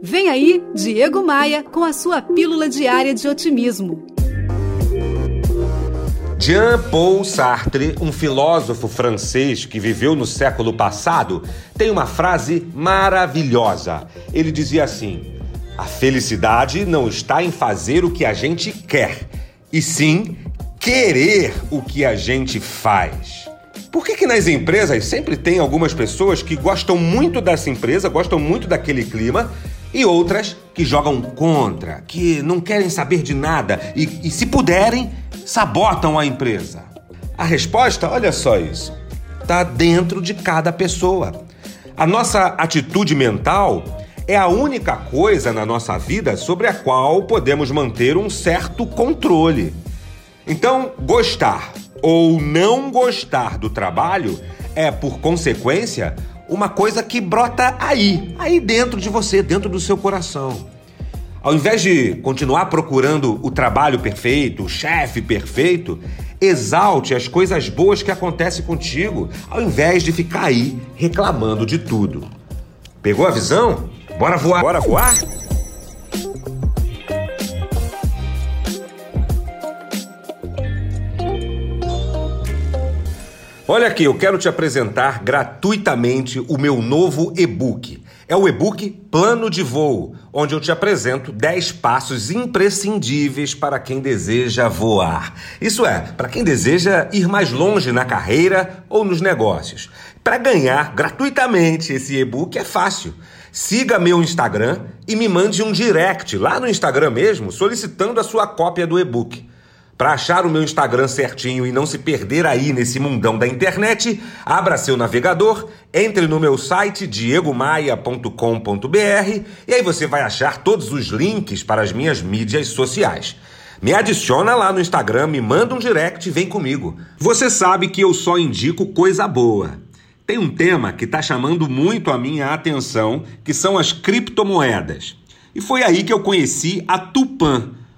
Vem aí, Diego Maia, com a sua pílula diária de otimismo. Jean-Paul Sartre, um filósofo francês que viveu no século passado, tem uma frase maravilhosa. Ele dizia assim: A felicidade não está em fazer o que a gente quer, e sim querer o que a gente faz. Por que, que nas empresas sempre tem algumas pessoas que gostam muito dessa empresa, gostam muito daquele clima, e outras que jogam contra, que não querem saber de nada e, e se puderem, sabotam a empresa? A resposta, olha só isso, está dentro de cada pessoa. A nossa atitude mental é a única coisa na nossa vida sobre a qual podemos manter um certo controle. Então, gostar ou não gostar do trabalho é, por consequência, uma coisa que brota aí, aí dentro de você, dentro do seu coração. Ao invés de continuar procurando o trabalho perfeito, o chefe perfeito, exalte as coisas boas que acontecem contigo, ao invés de ficar aí reclamando de tudo. Pegou a visão? Bora voar? Bora voar? Olha aqui, eu quero te apresentar gratuitamente o meu novo e-book. É o e-book Plano de Voo, onde eu te apresento 10 passos imprescindíveis para quem deseja voar. Isso é, para quem deseja ir mais longe na carreira ou nos negócios. Para ganhar gratuitamente esse e-book é fácil. Siga meu Instagram e me mande um direct lá no Instagram mesmo solicitando a sua cópia do e-book. Para achar o meu Instagram certinho e não se perder aí nesse mundão da internet, abra seu navegador, entre no meu site diegomaia.com.br e aí você vai achar todos os links para as minhas mídias sociais. Me adiciona lá no Instagram, me manda um direct e vem comigo. Você sabe que eu só indico coisa boa. Tem um tema que está chamando muito a minha atenção, que são as criptomoedas. E foi aí que eu conheci a Tupan